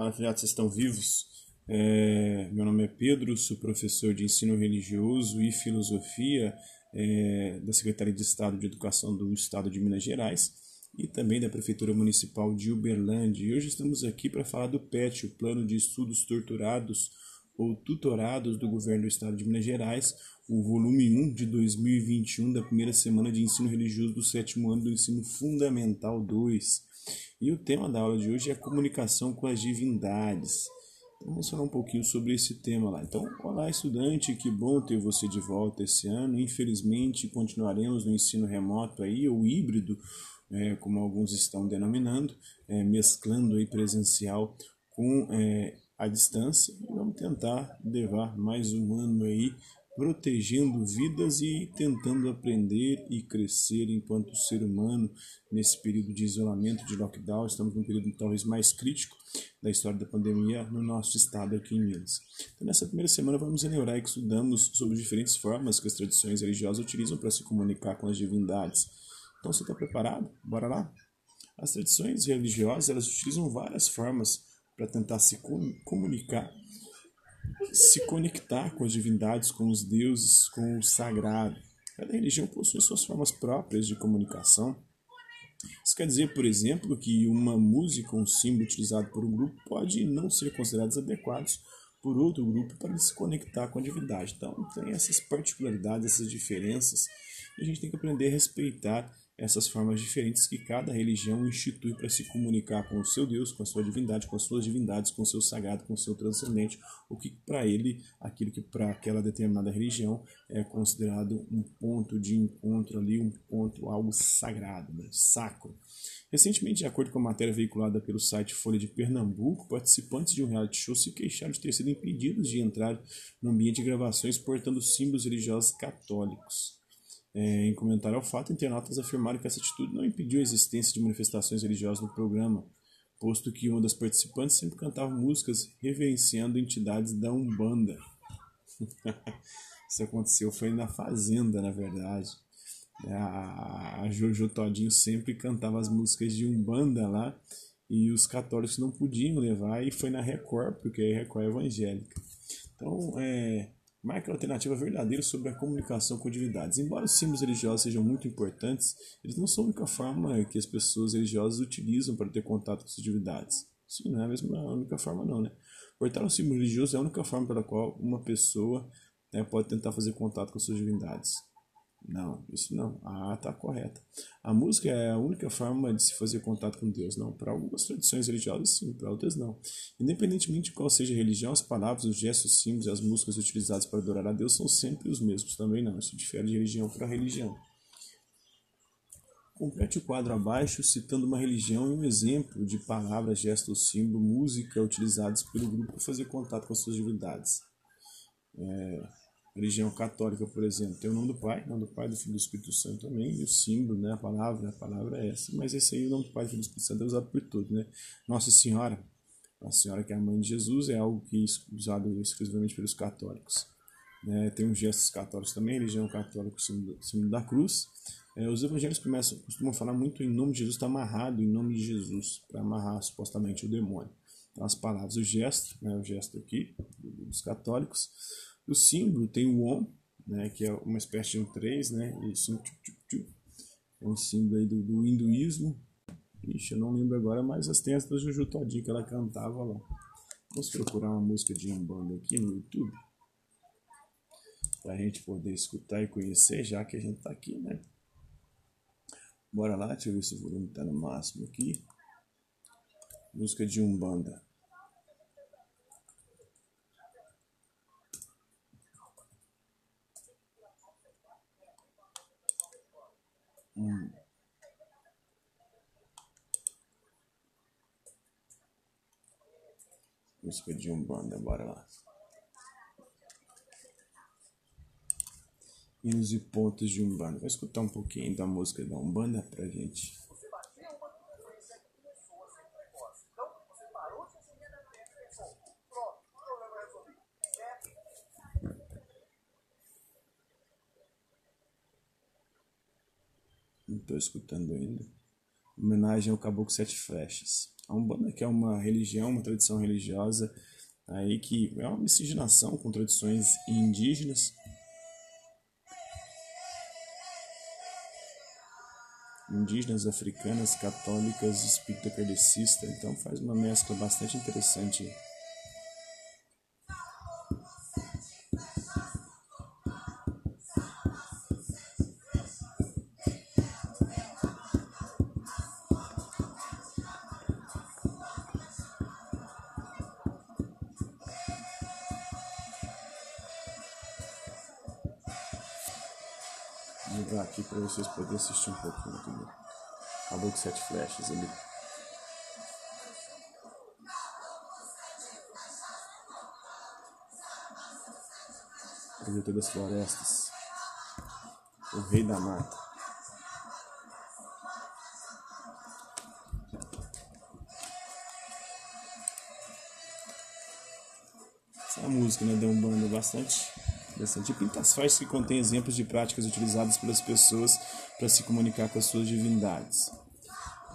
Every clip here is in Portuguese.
Fala, vocês estão vivos? É, meu nome é Pedro, sou professor de ensino religioso e filosofia é, da Secretaria de Estado de Educação do Estado de Minas Gerais e também da Prefeitura Municipal de Uberlândia. E hoje estamos aqui para falar do PET, o Plano de Estudos Torturados ou Tutorados do Governo do Estado de Minas Gerais, o volume 1 de 2021 da primeira semana de ensino religioso do sétimo ano do ensino fundamental 2. E o tema da aula de hoje é comunicação com as divindades. Então, vamos falar um pouquinho sobre esse tema lá. Então, olá estudante, que bom ter você de volta esse ano. Infelizmente, continuaremos no ensino remoto aí, ou híbrido, é, como alguns estão denominando, é, mesclando aí presencial com é, a distância. E vamos tentar levar mais um ano aí protegendo vidas e tentando aprender e crescer enquanto ser humano nesse período de isolamento, de lockdown. Estamos num período talvez mais crítico da história da pandemia no nosso estado aqui em Minas. Então, nessa primeira semana, vamos relembrar que estudamos sobre diferentes formas que as tradições religiosas utilizam para se comunicar com as divindades. Então, você está preparado? Bora lá? As tradições religiosas elas utilizam várias formas para tentar se comunicar se conectar com as divindades, com os deuses, com o sagrado. Cada religião possui suas formas próprias de comunicação. Isso quer dizer, por exemplo, que uma música ou um símbolo utilizado por um grupo pode não ser considerados adequados por outro grupo para se conectar com a divindade. Então, tem essas particularidades, essas diferenças, e a gente tem que aprender a respeitar essas formas diferentes que cada religião institui para se comunicar com o seu Deus, com a sua divindade, com as suas divindades, com o seu sagrado, com o seu transcendente, o que para ele, aquilo que para aquela determinada religião é considerado um ponto de encontro ali, um ponto, algo sagrado, né? sacro. Recentemente, de acordo com a matéria veiculada pelo site Folha de Pernambuco, participantes de um reality show se queixaram de ter sido impedidos de entrar no ambiente de gravações portando símbolos religiosos católicos. É, em comentário ao fato, internautas afirmaram que essa atitude não impediu a existência de manifestações religiosas no programa, posto que uma das participantes sempre cantava músicas reverenciando entidades da Umbanda. Isso aconteceu foi na Fazenda, na verdade. É, a, Jojo Todinho sempre cantava as músicas de Umbanda lá e os católicos não podiam levar e foi na Record, porque a Record é evangélica. Então, é, marca a alternativa verdadeira sobre a comunicação com divindades. Embora os símbolos religiosos sejam muito importantes, eles não são a única forma que as pessoas religiosas utilizam para ter contato com suas divindades. Sim, não é a mesma a única forma não, né? Portar um símbolo religioso é a única forma pela qual uma pessoa né, pode tentar fazer contato com suas divindades. Não, isso não. A A está correta. A música é a única forma de se fazer contato com Deus. Não, para algumas tradições religiosas, sim, para outras não. Independentemente de qual seja a religião, as palavras, os gestos, os símbolos as músicas utilizadas para adorar a Deus são sempre os mesmos. Também não, isso difere de religião para religião. Complete o quadro abaixo citando uma religião e um exemplo de palavras, gestos, símbolo, música utilizados pelo grupo para fazer contato com as suas divindades. É, religião católica, por exemplo, tem o nome do Pai, o nome do Pai, do Filho e do Espírito Santo também, e o símbolo, né, a palavra, a palavra é essa, mas esse aí, o nome do Pai, do Filho e do Espírito Santo é usado por todos, né? Nossa Senhora, a Senhora que é a mãe de Jesus, é algo que é usado exclusivamente pelos católicos. Né? Tem os gestos católicos também, religião católica, o símbolo, símbolo da cruz. É, os evangelhos começam, costumam falar muito em nome de Jesus, está amarrado em nome de Jesus, para amarrar supostamente o demônio. Então, as palavras, o gesto, né, o gesto aqui dos católicos, o símbolo tem o Om, né, que é uma espécie de um 3, né, isso, é um símbolo aí do, do hinduísmo. Ixi, eu não lembro agora, mas as tem as da Juju Todinho que ela cantava lá. Vamos procurar uma música de Umbanda aqui no YouTube. Pra gente poder escutar e conhecer, já que a gente tá aqui, né? Bora lá, deixa eu ver se o volume tá no máximo aqui. Música de Umbanda. Hum. Música de Umbanda, bora lá. Hinos e pontos de Umbanda. Vou escutar um pouquinho da música da Umbanda pra gente. Não estou escutando ainda. homenagem ao Caboclo Sete Flechas. A Umbanda que é uma religião, uma tradição religiosa aí que é uma miscigenação com tradições indígenas. Indígenas, africanas, católicas, espírita kardecista, então faz uma mescla bastante interessante ligar aqui para vocês poderem assistir um pouquinho aqui. Acabou com sete flechas ali. Projetor das florestas. O rei da mata. Essa música né, deu um bando bastante Interessante. E pintas que contém exemplos de práticas utilizadas pelas pessoas para se comunicar com as suas divindades.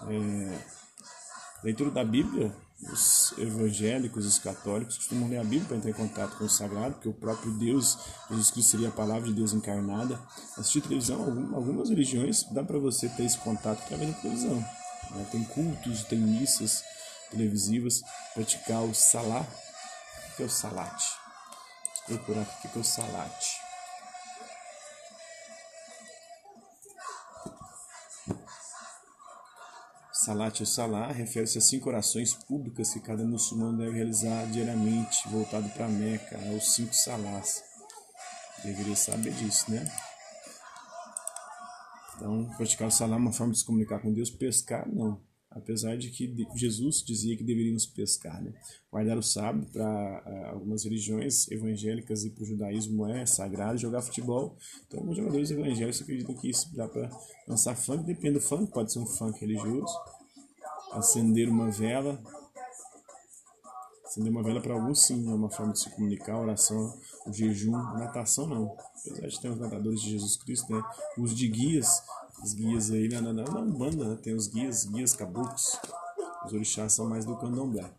É, leitura da Bíblia, os evangélicos, os católicos costumam ler a Bíblia para entrar em contato com o sagrado, porque o próprio Deus, Jesus Cristo seria a palavra de Deus encarnada. Assistir televisão, algumas religiões, dá para você ter esse contato através da televisão. Né? Tem cultos, tem missas televisivas, praticar o salá, que é o salate procurar aqui que é o salate. Salat ou Salah refere-se a cinco orações públicas que cada muçulmano deve realizar diariamente, voltado para Meca, aos cinco salás. Deveria saber disso, né? Então, praticar o Salah é uma forma de se comunicar com Deus, pescar não apesar de que Jesus dizia que deveríamos pescar. Né? Guardar o sábado para uh, algumas religiões evangélicas e para o judaísmo é sagrado jogar futebol. Então, alguns jogadores evangélicos acreditam que isso dá para lançar funk, depende do funk, pode ser um funk religioso. Acender uma vela. Acender uma vela para alguns sim, é uma forma de se comunicar, oração, o jejum, natação não. Apesar de ter os nadadores de Jesus Cristo, né? Uso de guias os guias aí na, na, na Umbanda, né? tem os guias, guias caboclos. Os orixás são mais do candomblé.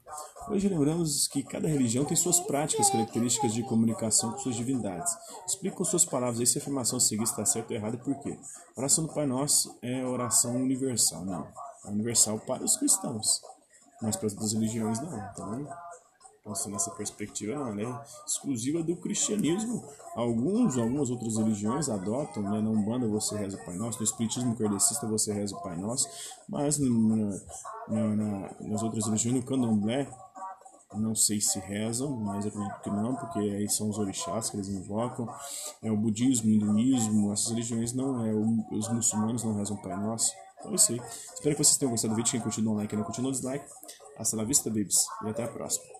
Hoje lembramos que cada religião tem suas práticas, características de comunicação com suas divindades. Explique com suas palavras aí se a afirmação seguir está certa ou errada e por quê. A oração do Pai Nosso é oração universal. Não. É universal para os cristãos, mas para as religiões não. Então, nossa, nessa perspectiva não, né? exclusiva do cristianismo. Alguns, algumas outras religiões adotam, né? na Umbanda você reza o Pai Nosso, no Espiritismo Kardecista você reza o Pai Nosso, mas na, na, na, nas outras religiões, no Candomblé, não sei se rezam, mas acredito que não, porque aí são os orixás que eles invocam. É o budismo, o hinduísmo, essas religiões não, é os muçulmanos não rezam o Pai Nosso. Então é isso aí. Espero que vocês tenham gostado do vídeo. Quem curtiu, dá um like, quem não curtiu, dá um dislike. Hasta la vista, babies. E até a próxima.